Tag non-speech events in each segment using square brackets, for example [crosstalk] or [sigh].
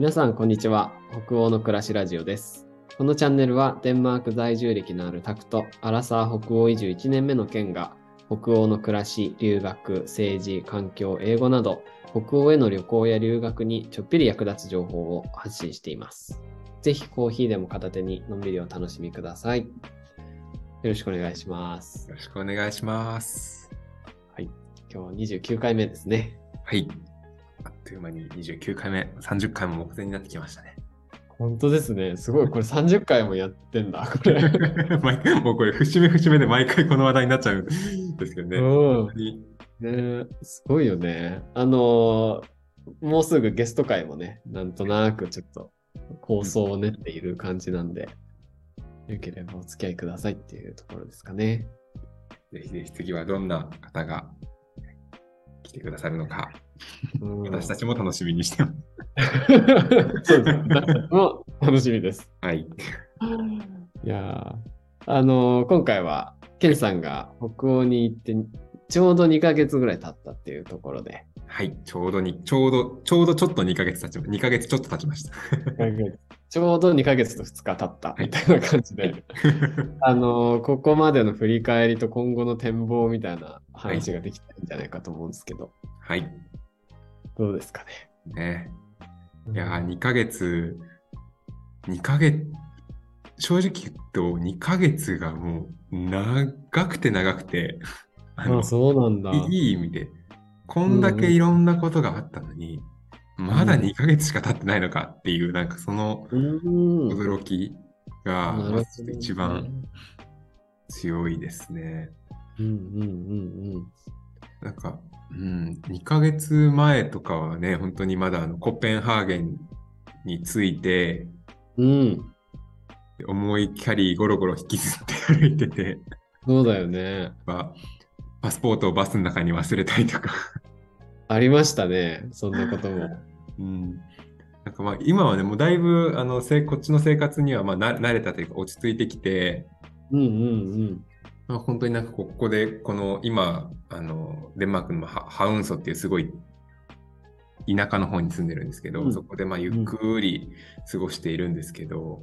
皆さん、こんにちは。北欧の暮らしラジオです。このチャンネルは、デンマーク在住歴のあるタクと、アラサー北欧移住1年目の県が、北欧の暮らし、留学、政治、環境、英語など、北欧への旅行や留学にちょっぴり役立つ情報を発信しています。ぜひコーヒーでも片手にのんびりお楽しみください。よろしくお願いします。よろしくお願いします。今日は29回目ですね。はい。という間に29回目、30回も目前になってきましたね。本当ですね。すごい。これ30回もやってんだ。これ。[laughs] もうこれ節目節目で毎回この話題になっちゃうんですけどね。うんねすごいよね。あのーもうすぐゲスト会もね、なんとなくちょっと構想を練っている感じなんで、よければお付き合いくださいっていうところですかね。ぜひぜひ次はどんな方が来てくださるのか、うん私たちも楽しみにしてます。[laughs] そうです。も楽しみです。はい。いやーあのー今回は、ケンさんが北欧に行って、ちょうど2ヶ月ぐらい経ったっていうところで、はい。ちょうどに、ちょうど、ちょうどちょっと2ヶ月経ちま2ヶ月ちょっと経ちました。ちょうど2ヶ月と2日経ったみたいな感じで、[laughs] あのーここまでの振り返りと今後の展望みたいな話ができたんじゃないかと思うんですけど、はい。どうですかね。ね。いやー、2ヶ月、2ヶ月、正直言うと2ヶ月がもう長くて長くて、あのあ、そうなんだ。いいい意味で、こんだけいろんなことがあったのに、まだうん2ヶ月しか経ってないのかっていう、なんかその。驚きが、一番強いですね。うんうんうんなんか、うん、2ヶ月前とかはね、本当にまだあのコペンハーゲンについて、うん。うん。重いキャリーゴロゴロ引きずって歩いてて、そうだよね。まあパスポートをバスの中に忘れたりとか、ありましたね。そんなことも。うん、なんかまあ今はね、もうだいぶあのせこっちの生活にはまあな慣れたというか落ち着いてきて、うんうんまあ、本当になんかここでこの今あのデンマークのハハウンソっていうすごい田舎の方に住んでるんですけど、うんそこでまあゆっくり過ごしているんですけど、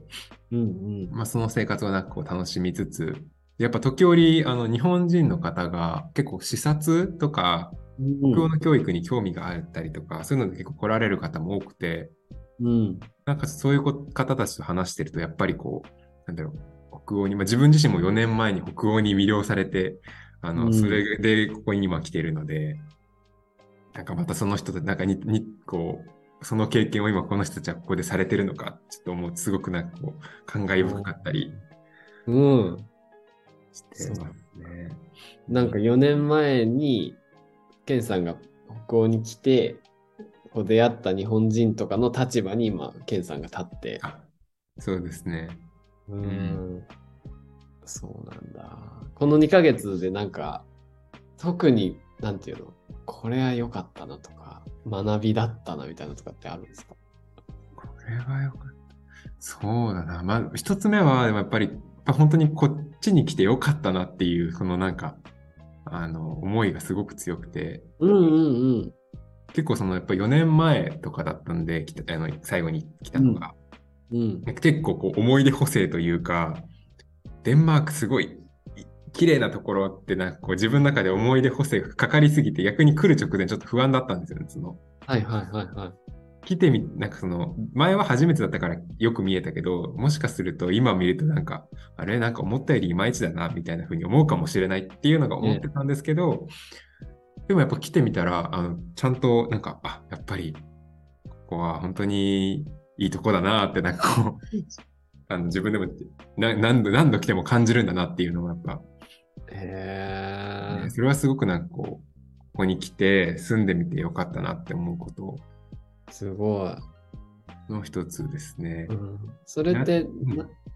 うん。うんまあ、その生活をなんかこう楽しみつつやっぱ時折あの日本人の方が結構視察とかうん。北欧の教育に興味があったりとか、そういうので結構来られる方も多くてうん。なんかそういうこ方たちと話してるとやっぱりこうなんだろう北欧に、まあ、自分自身も4年前に北欧に魅了されてあの、うんそれでここに今来ているのでなんかまたその人となんかににこうその経験を今この人たちはここでされてるのかちょっともうすごくなんかこう感慨深かったりうん。してますね。なんか4年前に、ケンさんが北欧に来て、こう出会った日本人とかの立場に今、ケンさんが立って。あそうですね。うんん。そうなんだ。この2ヶ月でなんか、特に、なんていうの、これは良かったなとか、学びだったなみたいなとかってあるんですか？これはよかった。そうだな。まあ、一つ目は、やっぱり、本当にこっちに来てよかったなっていう、このなんか、あの、思いがすごく強くて、うんうんうん。結構その、やっぱ4年前とかだったんで、来たあの最後に来たのが、うん。結構こう思い出補正というか、デンマークすごい、い綺麗なところってなんかこう自分の中で思い出補正がかかりすぎて逆に来る直前ちょっと不安だったんですよね。そのはいはいはいはい。来てみ、なんかその、前は初めてだったからよく見えたけど、もしかすると今見るとなんか、あれ？なんか思ったよりいまいちだな、みたいな風に思うかもしれないっていうのが思ってたんですけど、でもやっぱ来てみたら、あの、ちゃんとなんか、あ、やっぱり、ここは本当にいいとこだなって、なんかこう、あの自分でもな何度何度来ても感じるんだなっていうのをやっぱ、へえ。それはすごくなんかこう、ここに来て住んでみてよかったなって思うことすごい。の一つですね。うん、それって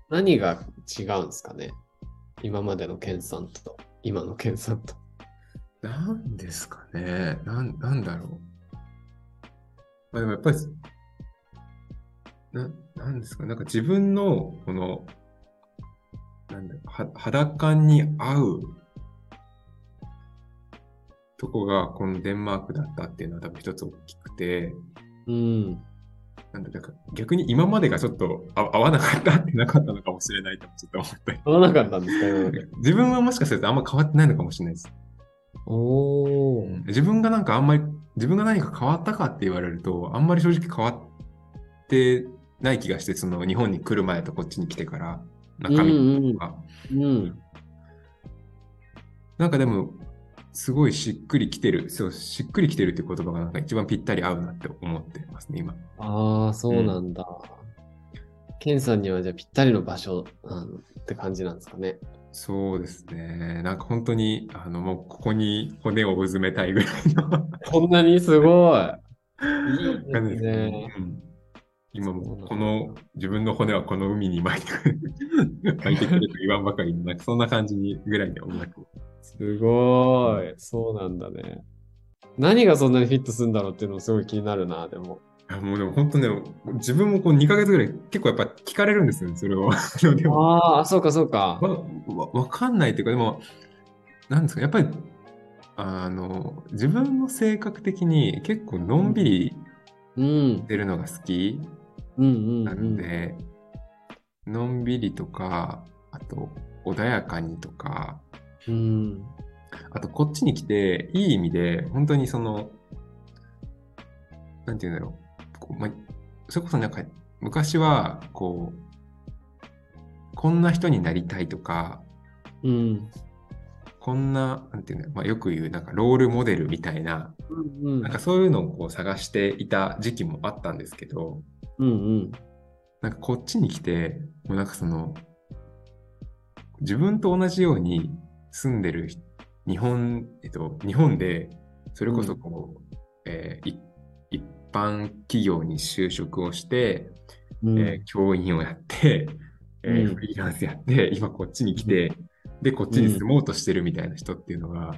何が違うんですかね？今までの研鑽と今の研鑽と。なんですかね？なん、なんだろう？まあでもやっぱり、な、なんですか？なんか自分の、この、なんだは肌感に合うとこが、このデンマークだったっていうのは多分一つ大きくて、うん。なんだだから逆に今までがちょっとあ合わなかったってなかったのかもしれないとちょっと思ったり。合わなかったんですか今まで [laughs] 自分はもしかするとあんま変わってないのかもしれないです。おー。自分がなんかあんまり、自分が何か変わったかって言われると、あんまり正直変わってない気がして、その日本に来る前とこっちに来てから、中身とか。うん。なんかでも、すごいしっくりきてる、そう、しっくりきてるって言葉がなんか一番ぴったり合うなって思ってますね、今。ああ、そうなんだ。ケンさんにはじゃあぴったりの場所って感じなんですかね。そうですね。なんか本当に、あの、もうここに骨をうずめたいぐらいのこんなにすごい。い [laughs] い感ですねね。。うん今もこの自分の骨はこの海に巻いてくる [laughs] 巻いてくると言わんばかりのなんかそんな感じにぐらいで音楽をすごい。そうなんだね。何がそんなにフィットするんだろうっていうのもすごい気になるな、でも。あもうでも本当ね自分もこう2ヶ月ぐらい結構やっぱ聞かれるんですよねそれを [laughs] でもああ、そうかそうか。わわわかんないっていうかでもなんですかやっぱりあの自分の性格的に結構のんびりうん。してるのが好きなうんん。で、のんびりとかあと穏やかにとかうん。あと、こっちに来て、いい意味で、本当にその、なんて言うんだろう。まあ、それこそなんか、昔は、こう、こんな人になりたいとか、うん。こんな、なんていうんだろう、まあ、よく言う、なんか、ロールモデルみたいな、うんなんかそういうのをこう探していた時期もあったんですけど、うんうん。なんかこっちに来て、もうなんかその、自分と同じように住んでる人日本、えっと、日本で、それこそこう、えーい一般企業に就職をして、うん。えー教員をやって、えーうん。フリーランスやって、今こっちに来て、で、こっちに住もうとしてるみたいな人っていうのが、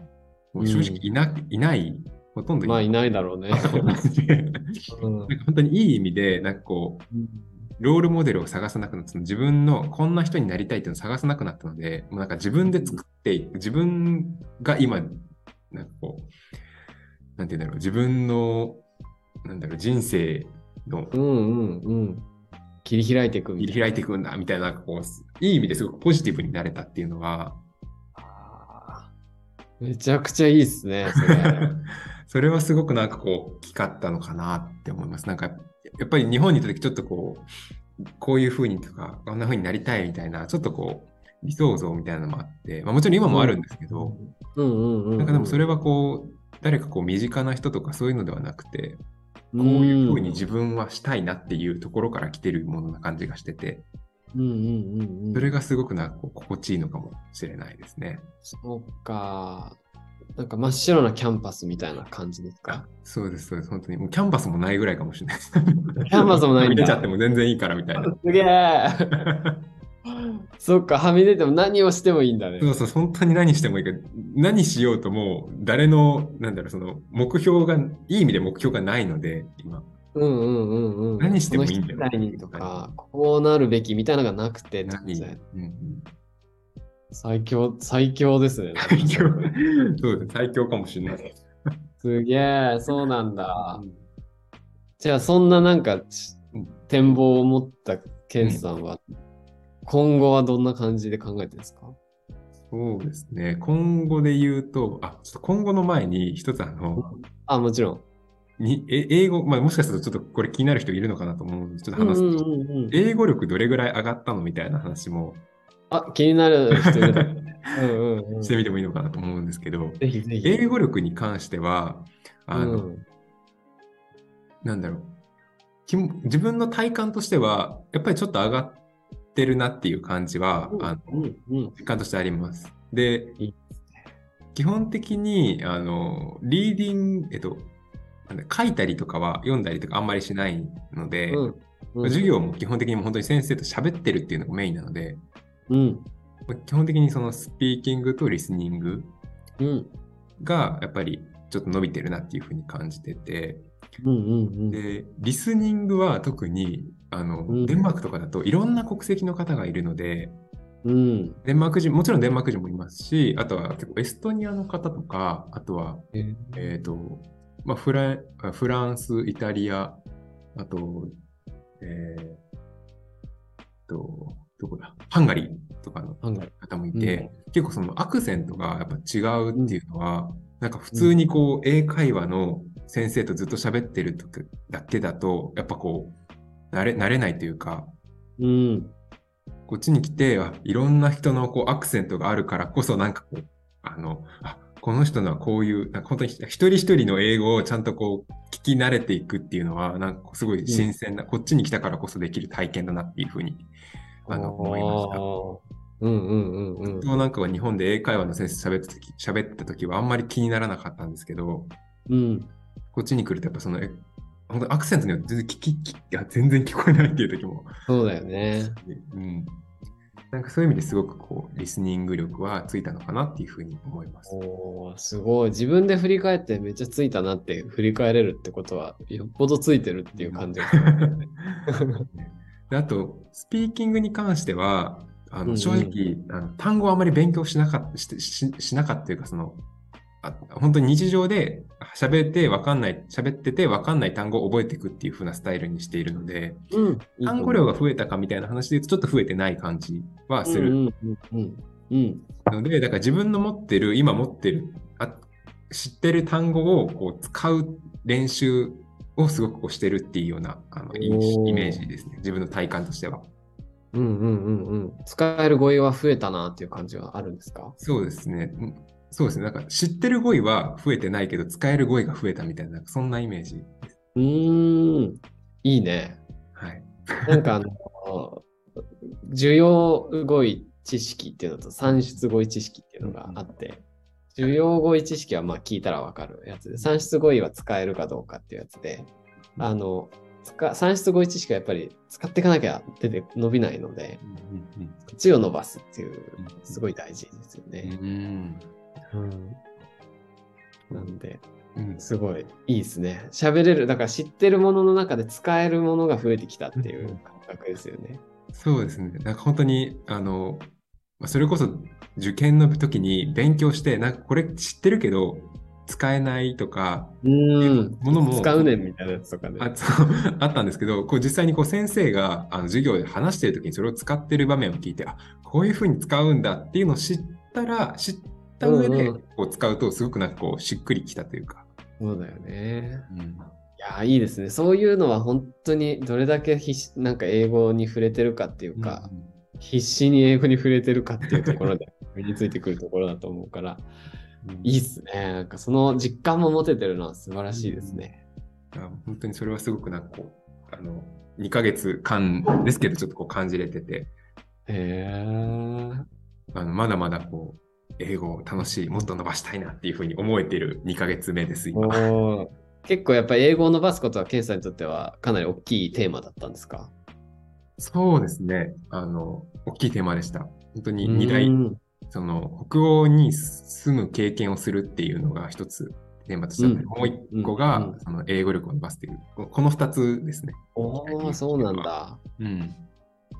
もう正直いな,、いない、ほとんどいまあ、ないいないだろうね。[laughs] 本当にいい意味で、なんかこう、ロールモデルを探さなくなった、その自分のこんな人になりたいっていうのを探さなくなったので、もうなんか自分で作っていく、自分が今、なんかこう、なんて言うんだろう、自分の、なんだろう、人生のうんうんうん。切り開いていく。切り開いていくんだ、みたいな、なんかこう、いい意味ですごくポジティブになれたっていうのは、めちゃくちゃいいっすね、それ。[laughs] それはすごくなんかこう、大きかったのかなって思います。なんか、やっぱり日本にいた時ちょっとこう、こういう風にとか、こんな風になりたいみたいな、ちょっとこう、理想像みたいなのもあって、まあもちろん今もあるんですけど。なんかでもそれはこう、誰かこう身近な人とかそういうのではなくて、ここういう風に自分はしたいなっていうところから来てるものな感じがしてて。それがすごくなんか心地いいのかもしれないですね。そうか。なんか真っ白なキャンパスみたいな感じですか？あ。そうです、そうです。本当に。もうキャンパスもないぐらいかもしれないです。キキャンパスもないんだ出ちゃっても全然いいからみたいな。すげえ [laughs] そっか、はみ出ても何をしてもいいんだね。そうそう、本当に何してもいいけど、何しようともう誰の、なんだろう、その目標が、いい意味で目標がないので、今。うんうんうんうん。何してもいいんだよとか、こうなるべきみたいなのがなくてうんうん最強、最強ですね。最強。そうです、最強かもしれない。すげえ、そうなんだ。じゃあ、そんななんか展望を持ったケンさんは、今後はどんな感じで考えてるんですか？そうですね。今後で言うと、あ、ちょっと今後の前に一つあの、あ、もちろん。にえ英語、まあもしかするとちょっとこれ気になる人いるのかなと思うので、ちょっと話すと、うんうんうんうん英語力どれぐらい上がったのみたいな話もあ、気になる人 [laughs] うんうんうん。してみてもいいのかなと思うんですけど、ぜひぜひ。英語力に関しては、あの、うん。なんだろう。自分の体感としては、やっぱりちょっと上がってるなっていう感じは、あの実感としてあります。でいい、基本的に、あの、リーディング、えっと、書いたりとかは読んだりとかあんまりしないので、うんうん。授業も基本的に本当に先生と喋ってるっていうのがメインなので、うん。まあ基本的にそのスピーキングとリスニングうん。がやっぱりちょっと伸びてるなっていうふうに感じてて、うんうんうん。で、リスニングは特にあの、うん。デンマークとかだといろんな国籍の方がいるので、うん。デンマーク人、もちろんデンマーク人もいますし、あとは結構エストニアの方とか、あとは、えー。えっ、と、まあフラン、フランス、イタリア、あと、えー、と、どこだ。ハンガリーとかの方もいて、結構そのアクセントがやっぱ違うっていうのは、なんか普通にこう、英会話の先生とずっと喋ってる時だけだと、やっぱこう、慣れ、慣れないというか、うん。こっちに来て、あいろんな人のこうアクセントがあるからこそ、なんかこう、あの、あこの人のはこういう、なんか本当に一人一人の英語をちゃんとこう、聞き慣れていくっていうのは、なんかすごい新鮮な、こっちに来たからこそできる体験だなっていうふうに、あの、思いました。うんうんうんうん。僕もなんかは日本で英会話の先生喋った時、喋った時はあんまり気にならなかったんですけど、うん。こっちに来るとやっぱその、え本当にアクセントによって全然聞き、全然聞こえないっていう時もそうだよね。うん。なんかそういう意味ですごくこう、リスニング力はついたのかなっていうふうに思います。おーすごい。自分で振り返ってめっちゃついたなって振り返れるってことは、よっぽどついてるっていう感じがする。[laughs] であと、スピーキングに関しては、あうんうんの正直、あの単語をあまり勉強しなかった、しししなかったというか、その、あ本当に日常で喋ってわかんない、喋っててわかんない単語を覚えていくっていう風なスタイルにしているので、うん。単語量が増えたかみたいな話で言うとちょっと増えてない感じはするうんうんうんうん。ので、だから自分の持ってる、今持ってる、あ知ってる単語をこう使う練習をすごくこうしてるっていうようなあのイメージですね。自分の体感としては。うんうんうんうん。使える語彙は増えたなっていう感じはあるんですか？そうですね。うんそうですね。なんか知ってる語彙は増えてないけど、使える語彙が増えたみたいな、そんなイメージ。うーん。いいね。はい。なんかあの、[laughs] 需要語彙知識っていうのと算出語彙知識っていうのがあって、需要語彙知識はまあ聞いたらわかるやつで、算出語彙は使えるかどうかっていうやつで、あの、使算出語彙知識はやっぱり使っていかなきゃ出て伸びないので、うん口を伸ばすっていう、すごい大事ですようんね。うんうん。なんで、うんすごいいいですね。喋れる、だから知ってるものの中で使えるものが増えてきたっていう感覚ですよね。そうですね。なんか本当に、あの、まあそれこそ受験の時に勉強して、なんかこれ知ってるけど使えないとか、うん。ものも使うねんみたいなやつとかね。あそう [laughs] あったんですけど、こう実際にこう先生があの授業で話している時にそれを使ってる場面を聞いて、あこういうふうに使うんだっていうのを知ったら、知った上でうんうんこう使うと、すごくなんかこうしっくりきたというか。そうだよね。うんいやー、いいですね。そういうのは本当にどれだけなんか英語に触れてるかっていうか、必死に英語に触れてるかっていうところで [laughs] 身についてくるところだと思うから、いいっすね。なんかその実感も持ててるのは素晴らしいですね。あ本当にそれはすごくなんかこう、あの、2ヶ月間ですけど、ちょっとこう感じれてて、へえ。あのまだまだこう、英語を楽しい、もっと伸ばしたいなっていうふうに思えてる2ヶ月目です、今。結構やっぱり英語を伸ばすことはケンさんにとってはかなり大きいテーマだったんですか？そうですね。あの、大きいテーマでした。本当に2大うんその北欧に住む経験をするっていうのが一つテーマとしてあって、うんもう一個が、うんその英語力を伸ばすっていう、ここの二つですね。おーそうなんだ。うん。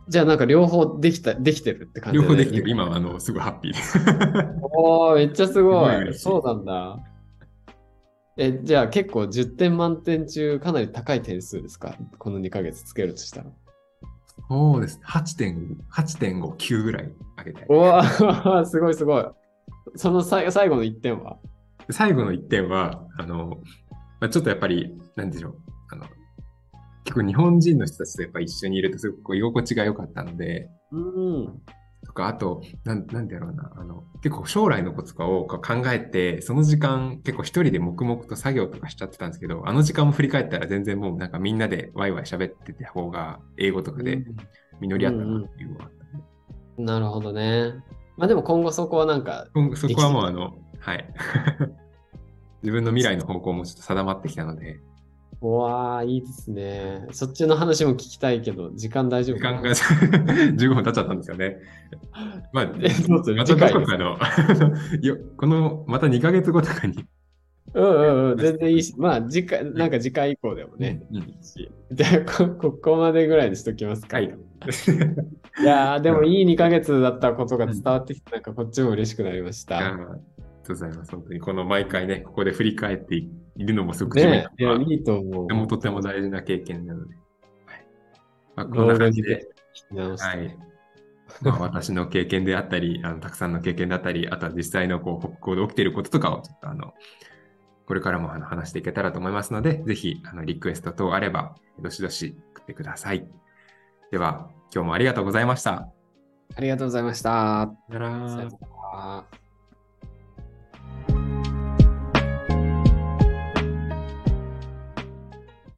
じゃあなんか両方できた、できてるって感じ両方できてる。今今はあの、すごいハッピーです。[laughs] おー、めっちゃすごいそうなんだ。え、じゃあ結構10点満点中かなり高い点数ですか？この2ヶ月つけるとしたら。そうです。8.5、8.5、9ぐらい上げたい。おわ [laughs] すごいすごい。その最最後の1点は？最後の1点は、あの、まあ、ちょっとやっぱり、なんでしょう。あの、結構日本人の人たちとやっぱ一緒にいるとすごく居心地が良かったので、うん。とか、あと、なん、なんろうな、あの、結構将来のこととかを考えて、その時間結構一人で黙々と作業とかしちゃってたんですけど、あの時間も振り返ったら全然もうなんかみんなでワイワイ喋ってた方が、英語とかで実り合ったなっていうのがあったんでうんなるほどね。まあでも今後そこはなんか、今そこはもうあの、はい。[laughs] 自分の未来の方向もちょっと定まってきたので、うわーいいですね。そっちの話も聞きたいけど、時間大丈夫時間が [laughs] 15分経っちゃったんですよね。まあ、[laughs] えどうぞまたどこかの、[laughs] よこの、また2ヶ月後とかに、うんうんうん、全然いいし、まあ次回、なんか次回以降でもね、うんじゃあこ、ここまでぐらいにしときますか。はいいやー、でもいい2ヶ月だったことが伝わってきて、なんかこっちも嬉しくなりましあた。ーありがとうございます。本当に、この毎回ね、ここで振り返っているのもすごく自分ねいいいと思う。とてもとても大事な経験なので。まあ、こんな感じで、はい。まあ、私の経験であったり、[laughs] あのたくさんの経験だったり、あとは実際のこう北欧で起きていることとかをちょっとあのこれからもあの話していけたらと思いますので、ぜひあのリクエスト等あれば、どしどし送ってください。では、今日もありがとうございました。ありがとうございました。さよなら